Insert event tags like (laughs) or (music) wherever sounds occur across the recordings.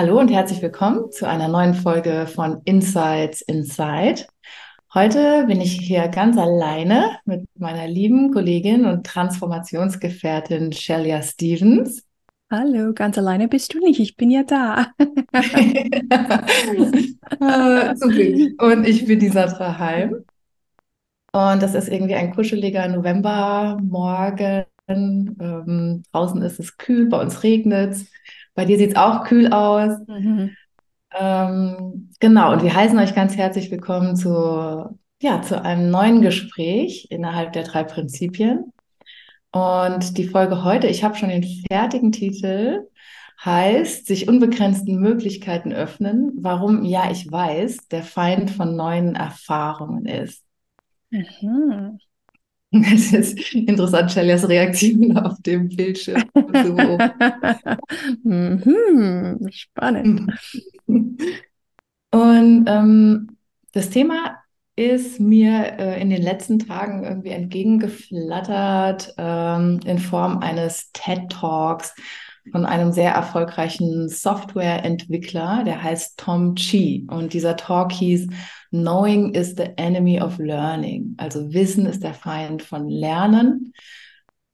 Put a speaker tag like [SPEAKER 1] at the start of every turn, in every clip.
[SPEAKER 1] Hallo und herzlich willkommen zu einer neuen Folge von Insights Inside. Heute bin ich hier ganz alleine mit meiner lieben Kollegin und Transformationsgefährtin Shelia Stevens.
[SPEAKER 2] Hallo, ganz alleine bist du nicht, ich bin ja da. (laughs)
[SPEAKER 1] zum Glück. Und ich bin die Sandra Heim. Und das ist irgendwie ein kuscheliger Novembermorgen. Ähm, draußen ist es kühl, bei uns regnet es. Bei dir sieht es auch kühl aus. Mhm. Ähm, genau, und wir heißen euch ganz herzlich willkommen zu, ja, zu einem neuen Gespräch innerhalb der drei Prinzipien. Und die Folge heute, ich habe schon den fertigen Titel, heißt sich unbegrenzten Möglichkeiten öffnen, warum, ja, ich weiß, der Feind von neuen Erfahrungen ist. Mhm. (laughs) Es ist interessant, Shellys Reaktion (laughs) auf dem Bildschirm. (laughs)
[SPEAKER 2] Mhm, spannend.
[SPEAKER 1] Und ähm, das Thema ist mir äh, in den letzten Tagen irgendwie entgegengeflattert ähm, in Form eines TED Talks von einem sehr erfolgreichen Softwareentwickler, der heißt Tom Chi. Und dieser Talk hieß Knowing is the enemy of learning. Also Wissen ist der Feind von Lernen.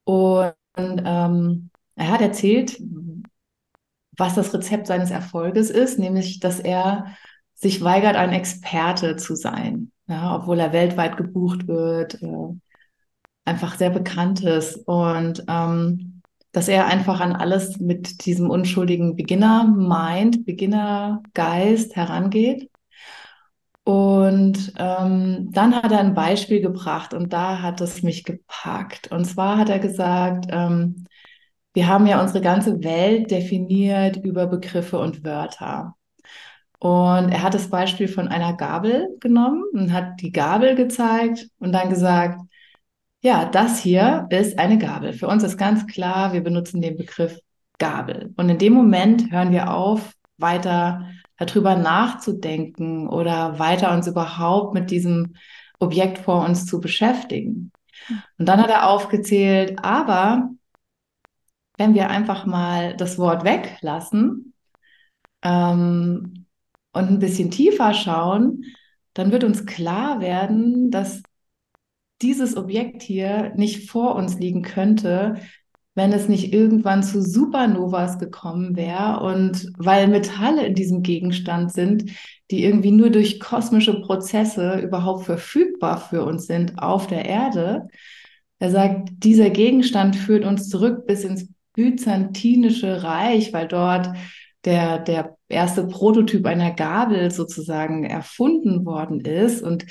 [SPEAKER 1] Und ähm, er hat erzählt, was das Rezept seines Erfolges ist, nämlich, dass er sich weigert, ein Experte zu sein, ja, obwohl er weltweit gebucht wird, äh, einfach sehr bekannt ist und ähm, dass er einfach an alles mit diesem unschuldigen Beginner-Mind, Beginner-Geist herangeht und ähm, dann hat er ein Beispiel gebracht und da hat es mich gepackt. Und zwar hat er gesagt, ähm, wir haben ja unsere ganze Welt definiert über Begriffe und Wörter. Und er hat das Beispiel von einer Gabel genommen und hat die Gabel gezeigt und dann gesagt, ja, das hier ist eine Gabel. Für uns ist ganz klar, wir benutzen den Begriff Gabel. Und in dem Moment hören wir auf, weiter darüber nachzudenken oder weiter uns überhaupt mit diesem Objekt vor uns zu beschäftigen. Und dann hat er aufgezählt, aber wenn wir einfach mal das Wort weglassen ähm, und ein bisschen tiefer schauen, dann wird uns klar werden, dass dieses Objekt hier nicht vor uns liegen könnte, wenn es nicht irgendwann zu Supernovas gekommen wäre und weil Metalle in diesem Gegenstand sind, die irgendwie nur durch kosmische Prozesse überhaupt verfügbar für uns sind auf der Erde. Er sagt, dieser Gegenstand führt uns zurück bis ins byzantinische Reich, weil dort der, der erste Prototyp einer Gabel sozusagen erfunden worden ist und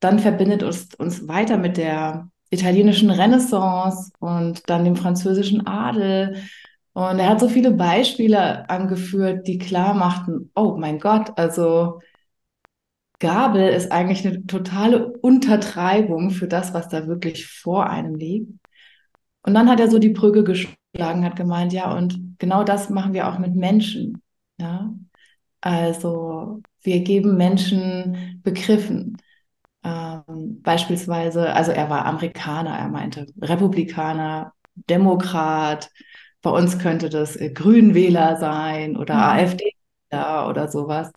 [SPEAKER 1] dann verbindet uns, uns weiter mit der italienischen Renaissance und dann dem französischen Adel. Und er hat so viele Beispiele angeführt, die klar machten, oh mein Gott, also Gabel ist eigentlich eine totale Untertreibung für das, was da wirklich vor einem liegt. Und dann hat er so die Brücke geschlagen, hat gemeint, ja, und genau das machen wir auch mit Menschen. Ja, also wir geben Menschen Begriffen. Ähm, beispielsweise, also er war Amerikaner, er meinte Republikaner, Demokrat, bei uns könnte das äh, Grünwähler sein oder mhm. AfD oder sowas.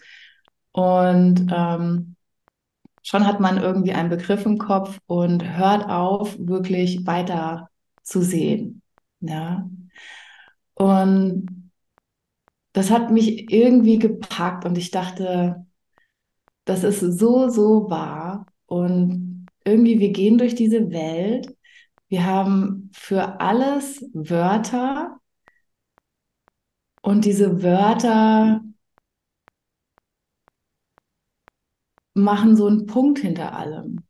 [SPEAKER 1] Und ähm, schon hat man irgendwie einen Begriff im Kopf und hört auf, wirklich weiter zu sehen. Ja. Und das hat mich irgendwie gepackt und ich dachte, das ist so, so wahr. Und irgendwie, wir gehen durch diese Welt. Wir haben für alles Wörter. Und diese Wörter machen so einen Punkt hinter allem.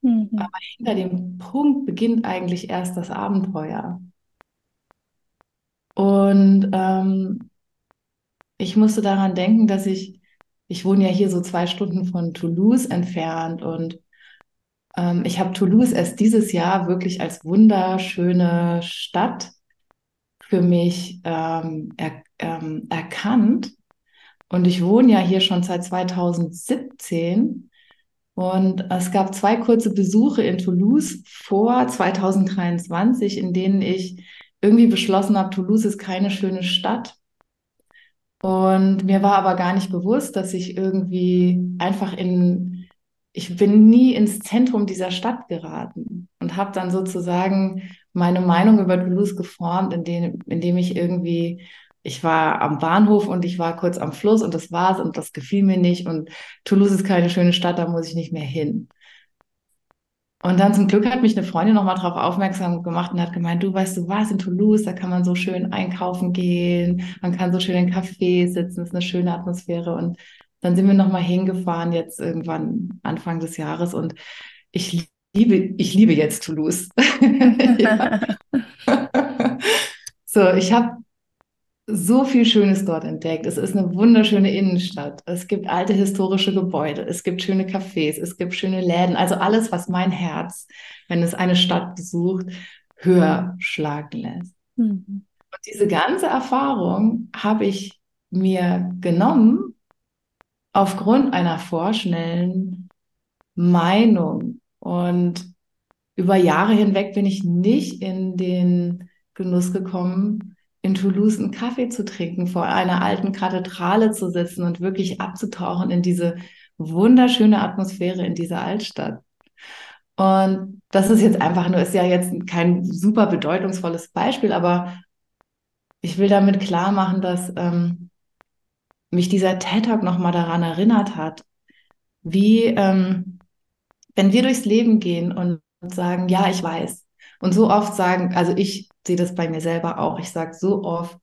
[SPEAKER 1] Mhm. Aber hinter dem Punkt beginnt eigentlich erst das Abenteuer. Und ähm, ich musste daran denken, dass ich, ich wohne ja hier so zwei Stunden von Toulouse entfernt und ähm, ich habe Toulouse erst dieses Jahr wirklich als wunderschöne Stadt für mich ähm, er, ähm, erkannt. Und ich wohne ja hier schon seit 2017 und es gab zwei kurze Besuche in Toulouse vor 2023, in denen ich irgendwie beschlossen habe, Toulouse ist keine schöne Stadt. Und mir war aber gar nicht bewusst, dass ich irgendwie einfach in, ich bin nie ins Zentrum dieser Stadt geraten und habe dann sozusagen meine Meinung über Toulouse geformt, indem, indem ich irgendwie ich war am Bahnhof und ich war kurz am Fluss und das war's und das gefiel mir nicht und Toulouse ist keine schöne Stadt, da muss ich nicht mehr hin. Und dann zum Glück hat mich eine Freundin nochmal darauf aufmerksam gemacht und hat gemeint, du weißt du was, in Toulouse, da kann man so schön einkaufen gehen, man kann so schön in Café sitzen, ist eine schöne Atmosphäre. Und dann sind wir nochmal hingefahren, jetzt irgendwann Anfang des Jahres und ich liebe, ich liebe jetzt Toulouse. (laughs) (laughs) so, ich habe so viel Schönes dort entdeckt. Es ist eine wunderschöne Innenstadt. Es gibt alte historische Gebäude. Es gibt schöne Cafés. Es gibt schöne Läden. Also alles, was mein Herz, wenn es eine Stadt besucht, höher schlagen lässt. Mhm. Und diese ganze Erfahrung habe ich mir genommen aufgrund einer vorschnellen Meinung. Und über Jahre hinweg bin ich nicht in den Genuss gekommen, in Toulouse einen Kaffee zu trinken, vor einer alten Kathedrale zu sitzen und wirklich abzutauchen in diese wunderschöne Atmosphäre in dieser Altstadt. Und das ist jetzt einfach nur, ist ja jetzt kein super bedeutungsvolles Beispiel, aber ich will damit klar machen, dass ähm, mich dieser TED Talk nochmal daran erinnert hat, wie, ähm, wenn wir durchs Leben gehen und sagen, ja, ich weiß, und so oft sagen, also ich sehe das bei mir selber auch. Ich sage so oft,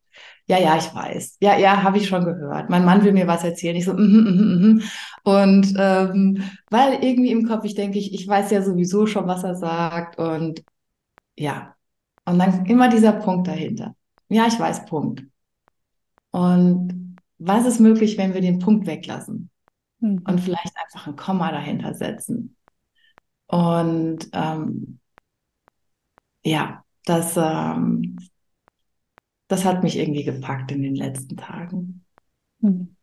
[SPEAKER 1] ja, ja, ich weiß. Ja, ja, habe ich schon gehört. Mein Mann will mir was erzählen. Ich so, mm, mm, mm, und ähm, weil irgendwie im Kopf ich denke, ich, ich weiß ja sowieso schon, was er sagt. Und ja, und dann immer dieser Punkt dahinter. Ja, ich weiß, Punkt. Und was ist möglich, wenn wir den Punkt weglassen mhm. und vielleicht einfach ein Komma dahinter setzen? Und ähm, ja, das, ähm, das hat mich irgendwie gepackt in den letzten Tagen. Hm.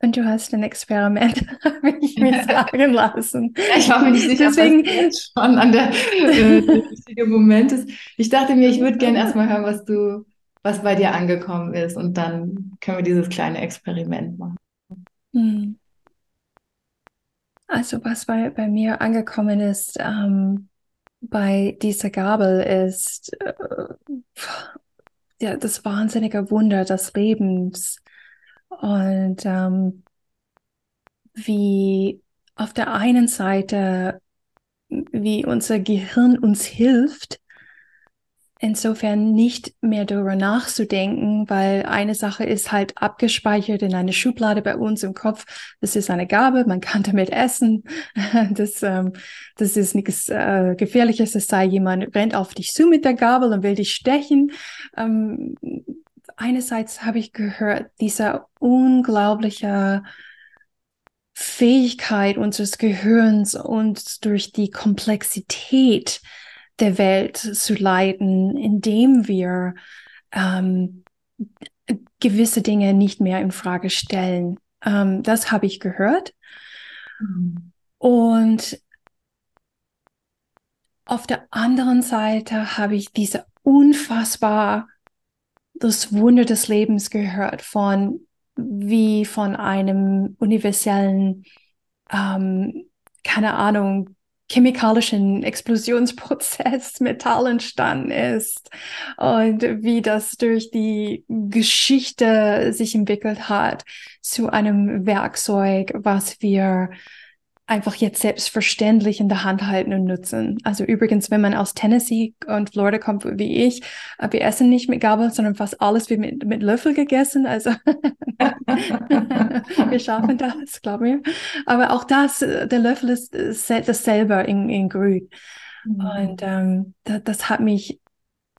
[SPEAKER 2] Und du hast ein Experiment, (laughs) habe ich mir sagen lassen.
[SPEAKER 1] ich war mir nicht sicher, Deswegen, was schon an der äh, richtige Moment ist. Ich dachte mir, ich würde gerne erstmal hören, was du, was bei dir angekommen ist. Und dann können wir dieses kleine Experiment machen. Hm.
[SPEAKER 2] Also was bei, bei mir angekommen ist ähm, bei dieser Gabel ist äh, ja, das wahnsinnige Wunder des Lebens. Und ähm, wie auf der einen Seite wie unser Gehirn uns hilft, insofern nicht mehr darüber nachzudenken, weil eine Sache ist halt abgespeichert in eine Schublade bei uns im Kopf. Das ist eine Gabe, man kann damit essen. (laughs) Das, ähm, das ist nichts äh, Gefährliches, es sei jemand rennt auf dich zu mit der Gabel und will dich stechen. Ähm, einerseits habe ich gehört, dieser unglaubliche Fähigkeit unseres Gehirns, uns durch die Komplexität der Welt zu leiten, indem wir ähm, gewisse Dinge nicht mehr in Frage stellen. Ähm, das habe ich gehört. Mhm. Und auf der anderen Seite habe ich diese unfassbar das Wunder des Lebens gehört von wie von einem universellen, ähm, keine Ahnung, chemikalischen Explosionsprozess (laughs) Metall entstanden ist und wie das durch die Geschichte sich entwickelt hat zu einem Werkzeug, was wir einfach jetzt selbstverständlich in der Hand halten und nutzen. Also übrigens, wenn man aus Tennessee und Florida kommt wie ich, äh, wir essen nicht mit Gabel, sondern fast alles wird mit, mit Löffel gegessen. Also (laughs) wir schaffen das, glaube ich. Aber auch das, äh, der Löffel ist dasselbe in, in grün. Mhm. Und ähm, das, das hat mich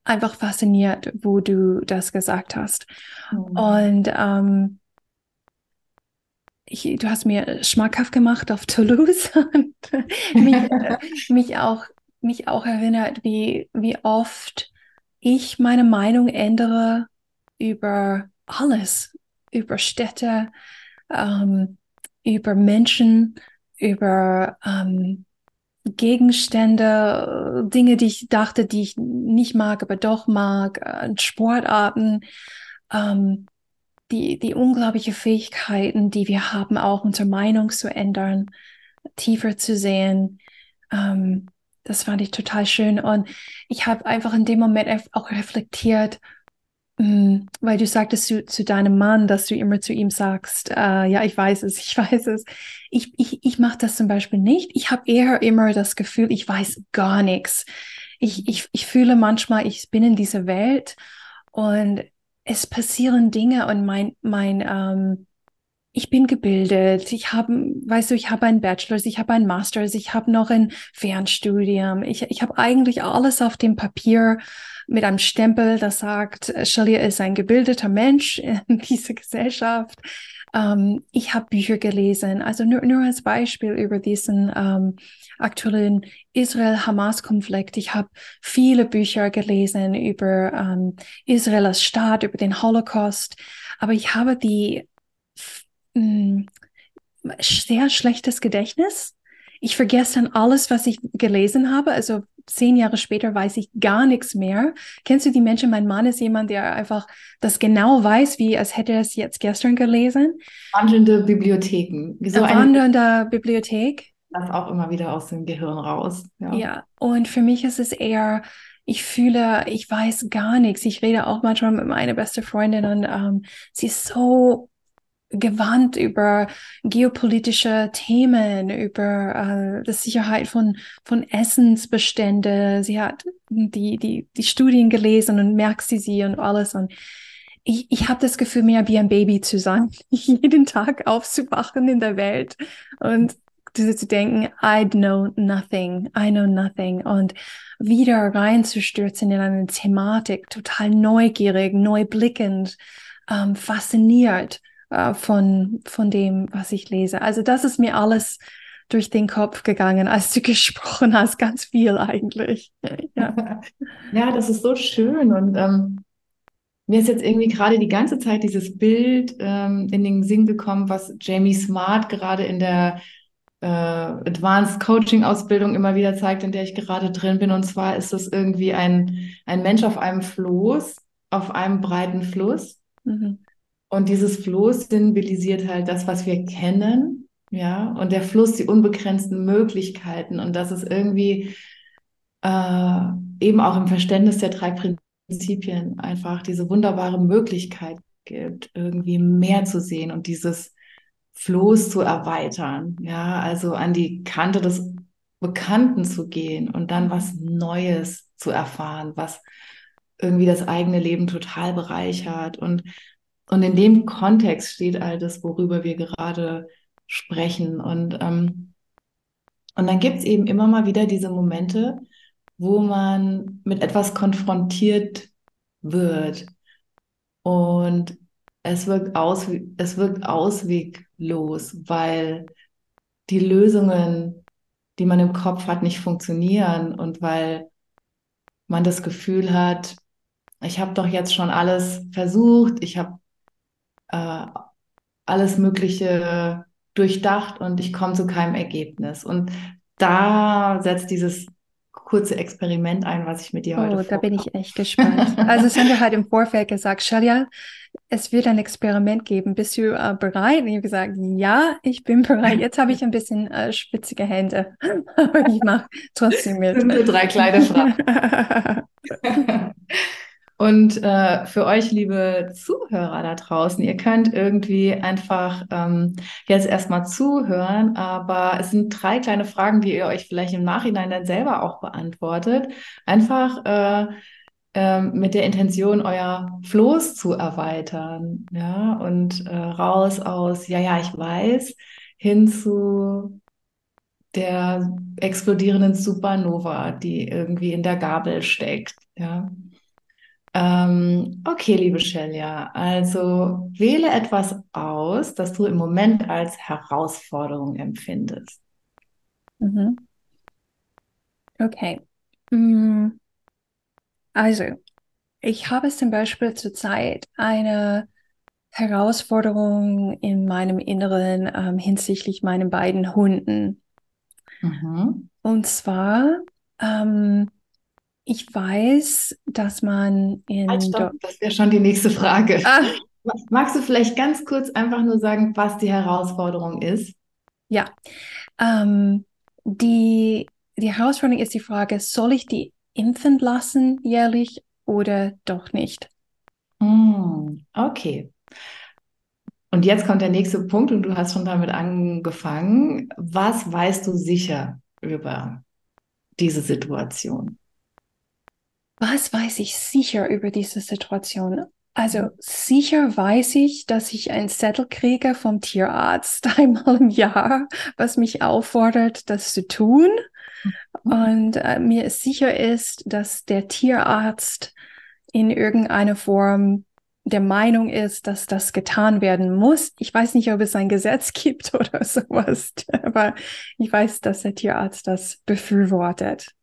[SPEAKER 2] einfach fasziniert, wo du das gesagt hast. Mhm. Und ähm, ich, du hast mir schmackhaft gemacht auf Toulouse (laughs) und mich, mich, auch, mich auch erinnert, wie, wie oft ich meine Meinung ändere über alles, über Städte, ähm, über Menschen, über ähm, Gegenstände, Dinge, die ich dachte, die ich nicht mag, aber doch mag, äh, Sportarten, ähm, die, die unglaubliche Fähigkeiten, die wir haben, auch unsere Meinung zu ändern, tiefer zu sehen. Ähm, das fand ich total schön. Und ich habe einfach in dem Moment auch reflektiert, Mm, weil du sagtest zu, zu deinem Mann, dass du immer zu ihm sagst, äh, ja, ich weiß es, (laughs) ich weiß es. Ich, ich, ich mache das zum Beispiel nicht. Ich habe eher immer das Gefühl, ich weiß gar nichts. Ich, ich, ich fühle manchmal, ich bin in dieser Welt und es passieren Dinge und mein, mein, ähm, ich bin gebildet, ich habe, weißt du, ich habe einen Bachelor, ich habe einen Master, ich habe noch ein Fernstudium, ich, ich habe eigentlich alles auf dem Papier mit einem Stempel, das sagt, Shalia ist ein gebildeter Mensch (laughs) in dieser Gesellschaft. Ähm, ich habe Bücher gelesen, also nur, nur als Beispiel über diesen ähm, aktuellen Israel-Hamas-Konflikt. Ich habe viele Bücher gelesen über ähm, Israel als Staat, über den Holocaust, aber ich habe die mh, hm, sehr schlechtes Gedächtnis. Ich vergesse dann alles, was ich gelesen habe. Also zehn Jahre später weiß ich gar nichts mehr. Kennst du die Menschen? Mein Mann ist jemand, der einfach das genau weiß, wie als hätte er es jetzt gestern gelesen.
[SPEAKER 1] Wandelnde Bibliotheken.
[SPEAKER 2] So wandelnde Bibliothek.
[SPEAKER 1] Das auch immer wieder aus dem Gehirn raus.
[SPEAKER 2] Ja. ja, und für mich ist es eher, ich fühle, ich weiß gar nichts. Ich rede auch manchmal mit meiner beste Freundin und ähm, sie ist so gewandt über geopolitische Themen, über äh, die Sicherheit von, von Essensbestände. Sie hat die, die, die Studien gelesen und merkt sie sie und alles. Und ich, ich habe das Gefühl, mehr wie ein Baby zu sein, (laughs) jeden Tag aufzuwachen in der Welt und zu denken, I know nothing, I know nothing und wieder reinzustürzen in eine Thematik, total neugierig, neu blickend, ähm, fasziniert äh, von, von dem, was ich lese. Also das ist mir alles durch den Kopf gegangen, als du (laughs) gesprochen hast, ganz viel eigentlich. (laughs)
[SPEAKER 1] Ja, (laughs) ja das ist so schön und ähm, mir ist jetzt irgendwie gerade die ganze Zeit dieses Bild ähm, in den Sinn gekommen, was Jamie Smart gerade in der äh, Advanced Coaching Ausbildung immer wieder zeigt, in der ich gerade drin bin. Und zwar ist es irgendwie ein, ein Mensch auf einem Floß, auf einem breiten Fluss. Mhm. Und dieses Floß symbolisiert halt das, was wir kennen, ja, und der Fluss die unbegrenzten Möglichkeiten und dass es irgendwie äh, eben auch im Verständnis der drei Prinzipien einfach diese wunderbare Möglichkeit gibt, irgendwie mehr zu sehen und dieses Floß zu erweitern, ja, also an die Kante des Bekannten zu gehen und dann was Neues zu erfahren, was irgendwie das eigene Leben total bereichert und und in dem Kontext steht all das, worüber wir gerade sprechen. Und, ähm, und dann gibt es eben immer mal wieder diese Momente, wo man mit etwas konfrontiert wird. Und es wirkt, aus, es wirkt ausweglos, weil die Lösungen, die man im Kopf hat, nicht funktionieren und weil man das Gefühl hat, ich habe doch jetzt schon alles versucht, ich habe äh, alles Mögliche durchdacht und ich komme zu keinem Ergebnis. Und da setzt dieses kurze Experiment ein, was ich mit dir oh, heute
[SPEAKER 2] Oh, da bin ich echt gespannt. Also Sandra hat im Vorfeld gesagt, Shalia, es wird ein Experiment geben. Bist du äh, bereit? Und ich habe gesagt, ja, ich bin bereit. Jetzt habe ich ein bisschen äh, spitzige Hände, (laughs) aber ich mache trotzdem mit.
[SPEAKER 1] Sind drei kleine Fragen. (laughs) Und äh, für euch, liebe Zuhörer da draußen, ihr könnt irgendwie einfach ähm, jetzt erstmal zuhören, aber es sind drei kleine Fragen, die ihr euch vielleicht im Nachhinein dann selber auch beantwortet. Einfach äh, äh, mit der Intention, euer Floß zu erweitern. Ja, und äh, raus aus, ja, ja, ich weiß, hin zu, der explodierenden Supernova, die irgendwie in der Gabel steckt. Ja. Ähm, okay, liebe Shelia, also wähle etwas aus, das du im Moment als Herausforderung empfindest.
[SPEAKER 2] Mhm. Okay. Mm. Also, ich habe zum Beispiel zurzeit eine Herausforderung in meinem Inneren ähm, hinsichtlich meinen beiden Hunden.
[SPEAKER 1] Mhm.
[SPEAKER 2] Und zwar, ähm, ich weiß, dass man in...
[SPEAKER 1] Halt, stopp, das wäre schon die nächste Frage.
[SPEAKER 2] Ah,
[SPEAKER 1] Magst du vielleicht ganz kurz einfach nur sagen, was die Herausforderung ist?
[SPEAKER 2] ja, ähm, die, die Herausforderung ist die Frage, soll ich die impfen lassen jährlich oder doch nicht?
[SPEAKER 1] Hm, okay. Und jetzt kommt der nächste Punkt und du hast schon damit angefangen. Was weißt du sicher über diese Situation?
[SPEAKER 2] Was weiß ich sicher über diese Situation? Also sicher weiß ich, dass ich einen Zettel kriege vom Tierarzt (laughs) einmal im Jahr, was mich auffordert, das zu tun. Und äh, mir sicher ist, dass der Tierarzt in irgendeiner Form der Meinung ist, dass das getan werden muss. Ich weiß nicht, ob es ein Gesetz (laughs) gibt oder sowas, aber ich weiß, dass der Tierarzt das befürwortet.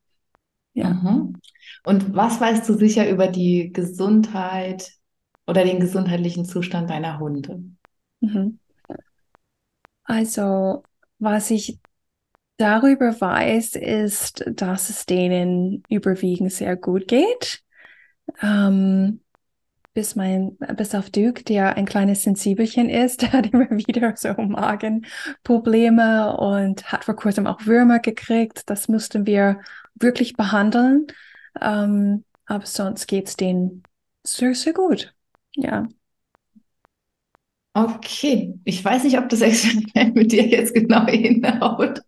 [SPEAKER 2] Ja.
[SPEAKER 1] Mhm. Und was weißt du sicher über die Gesundheit oder den gesundheitlichen Zustand deiner Hunde?
[SPEAKER 2] Mhm. Also, was ich darüber weiß, ist, dass es denen überwiegend sehr gut geht. Ähm, bis mein, bis auf Duke, der ein kleines Sensibelchen ist, (laughs) der hat immer wieder so Magenprobleme und hat vor kurzem auch Würmer gekriegt. Das mussten wir wirklich behandeln. Ähm, aber sonst geht's denen sehr, sehr gut. Ja.
[SPEAKER 1] Okay, ich weiß nicht, ob das (laughs) Experiment mit dir jetzt genau hinhaut.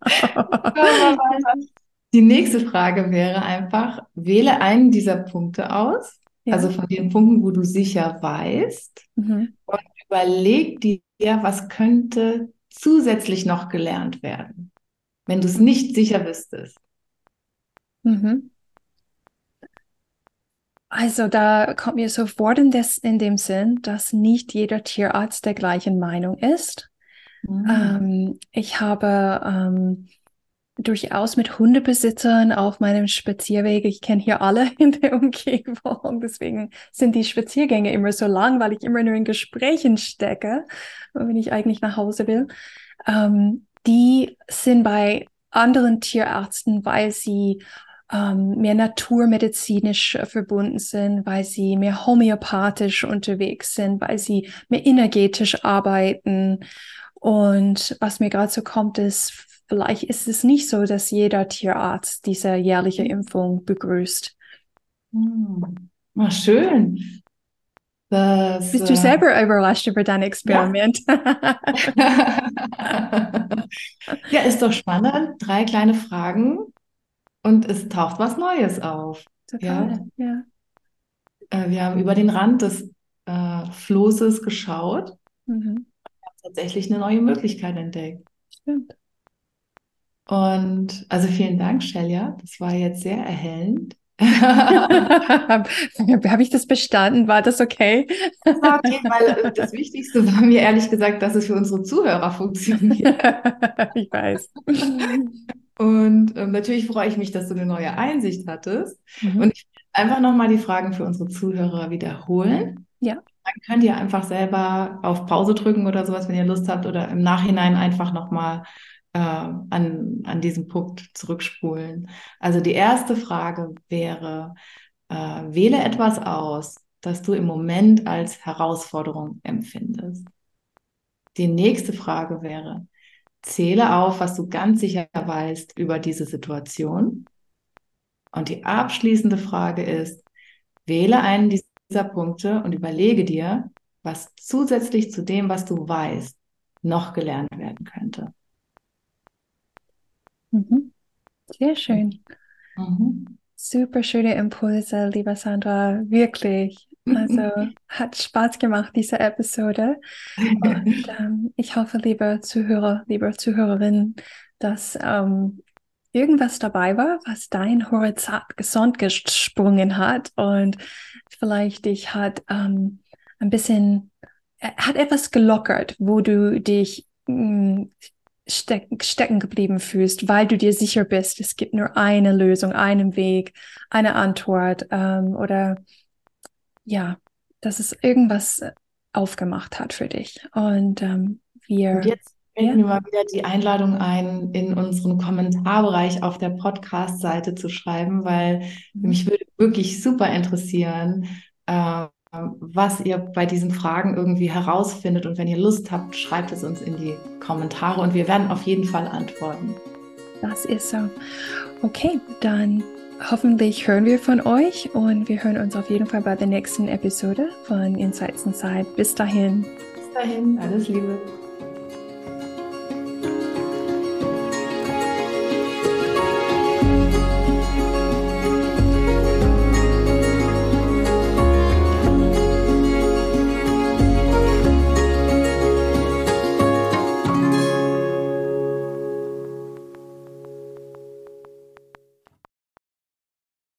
[SPEAKER 1] Die nächste Frage wäre einfach, wähle einen dieser Punkte aus,
[SPEAKER 2] Ja.
[SPEAKER 1] also von den Punkten, wo du sicher weißt,
[SPEAKER 2] Mhm.
[SPEAKER 1] und überleg dir, was könnte zusätzlich noch gelernt werden, wenn du es nicht sicher wüsstest.
[SPEAKER 2] Mhm. Also da kommt mir sofort in, des, in dem Sinn, dass nicht jeder Tierarzt der gleichen Meinung ist.
[SPEAKER 1] Mhm.
[SPEAKER 2] Ähm, ich habe ähm, durchaus mit Hundebesitzern auf meinem Spazierweg, ich kenne hier alle (laughs) in der Umgebung, deswegen sind die Spaziergänge immer so lang, weil ich immer nur in Gesprächen stecke, wenn ich eigentlich nach Hause will. Ähm, die sind bei anderen Tierärzten, weil sie ähm, mehr naturmedizinisch äh, verbunden sind, weil sie mehr homöopathisch unterwegs sind, weil sie mehr energetisch arbeiten. Und was mir gerade so kommt, ist, vielleicht ist es nicht so, dass jeder Tierarzt diese jährliche Impfung begrüßt.
[SPEAKER 1] Hm. Ah, schön. Das,
[SPEAKER 2] Bist du
[SPEAKER 1] äh,
[SPEAKER 2] selber überrascht über dein Experiment? (laughs) (laughs)
[SPEAKER 1] Ja, ist doch spannend. Drei kleine Fragen und es taucht was Neues auf.
[SPEAKER 2] Total, ja.
[SPEAKER 1] Äh, wir haben über den Rand des äh, Flosses geschaut,
[SPEAKER 2] Mhm.
[SPEAKER 1] tatsächlich eine neue Möglichkeit entdeckt.
[SPEAKER 2] Stimmt.
[SPEAKER 1] Und also vielen Dank, Shelia. Das war jetzt sehr erhellend. (laughs)
[SPEAKER 2] Habe ich das bestanden? War das okay?
[SPEAKER 1] Das war okay, weil das Wichtigste war mir ehrlich gesagt, dass es für unsere Zuhörer funktioniert. (laughs)
[SPEAKER 2] Ich weiß. (laughs)
[SPEAKER 1] Und ähm, natürlich freue ich mich, dass du eine neue Einsicht hattest.
[SPEAKER 2] Mhm.
[SPEAKER 1] Und ich will einfach nochmal die Fragen für unsere Zuhörer wiederholen.
[SPEAKER 2] Ja.
[SPEAKER 1] Dann könnt ihr einfach selber auf Pause drücken oder sowas, wenn ihr Lust habt, oder im Nachhinein einfach nochmal äh, an, an diesen Punkt zurückspulen. Also die erste Frage wäre, äh, wähle etwas aus, das du im Moment als Herausforderung empfindest. Die nächste Frage wäre, zähle auf, was du ganz sicher weißt über diese Situation. Und die abschließende Frage ist, wähle einen dieser Punkte und überlege dir, was zusätzlich zu dem, was du weißt, noch gelernt werden könnte.
[SPEAKER 2] Mhm. Sehr schön.
[SPEAKER 1] Mhm.
[SPEAKER 2] Super schöne Impulse, lieber Sandra. Wirklich. Also (laughs) hat Spaß gemacht, diese Episode. Und (laughs) ähm, ich hoffe, liebe Zuhörer, liebe Zuhörerinnen, dass ähm, irgendwas dabei war, was dein Horizont gesprungen hat und vielleicht dich hat ähm, ein bisschen, äh, hat etwas gelockert, wo du dich mh, mm, steck, stecken geblieben fühlst, weil du dir sicher bist, es gibt nur eine Lösung, einen Weg, eine Antwort ähm, oder ja, dass es irgendwas aufgemacht hat für dich. Und ähm, wir.
[SPEAKER 1] Und jetzt fällt ja. mir mal wieder die Einladung ein, in unseren Kommentarbereich auf der Podcast-Seite zu schreiben, weil mhm. mich würde wirklich super interessieren, äh, was ihr bei diesen Fragen irgendwie herausfindet. Und wenn ihr Lust habt, schreibt es uns in die Kommentare und wir werden auf jeden Fall antworten.
[SPEAKER 2] Das ist so. Okay, dann hoffentlich hören wir von euch und wir hören uns auf jeden Fall bei der nächsten Episode von Insights Inside. Bis dahin.
[SPEAKER 1] Bis dahin, alles Liebe.